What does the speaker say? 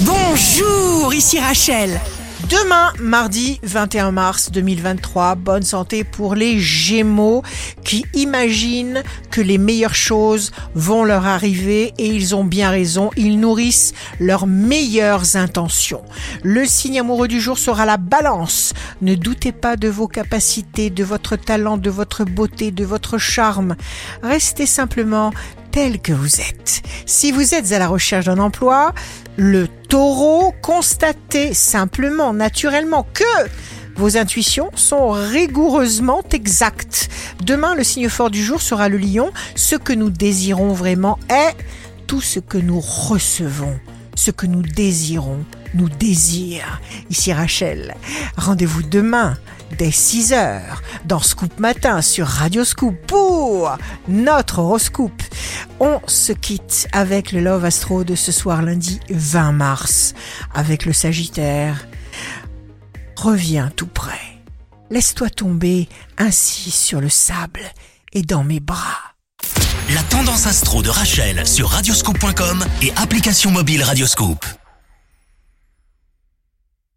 Bonjour, ici Rachel. Demain, mardi 21 mars 2023, bonne santé pour les Gémeaux qui imaginent que les meilleures choses vont leur arriver et ils ont bien raison, ils nourrissent leurs meilleures intentions. Le signe amoureux du jour sera la balance. Ne doutez pas de vos capacités, de votre talent, de votre beauté, de votre charme. Restez simplement tel que vous êtes. Si vous êtes à la recherche d'un emploi, le taureau, constatez simplement, naturellement, que vos intuitions sont rigoureusement exactes. Demain, le signe fort du jour sera le lion. Ce que nous désirons vraiment est tout ce que nous recevons. Ce que nous désirons nous désire. Ici Rachel. Rendez-vous demain dès 6 heures dans Scoop Matin sur Radio Scoop pour notre horoscope. On se quitte avec le Love Astro de ce soir lundi 20 mars avec le Sagittaire. Reviens tout près. Laisse-toi tomber ainsi sur le sable et dans mes bras. La tendance astro de Rachel sur radioscope.com et application mobile Radioscope.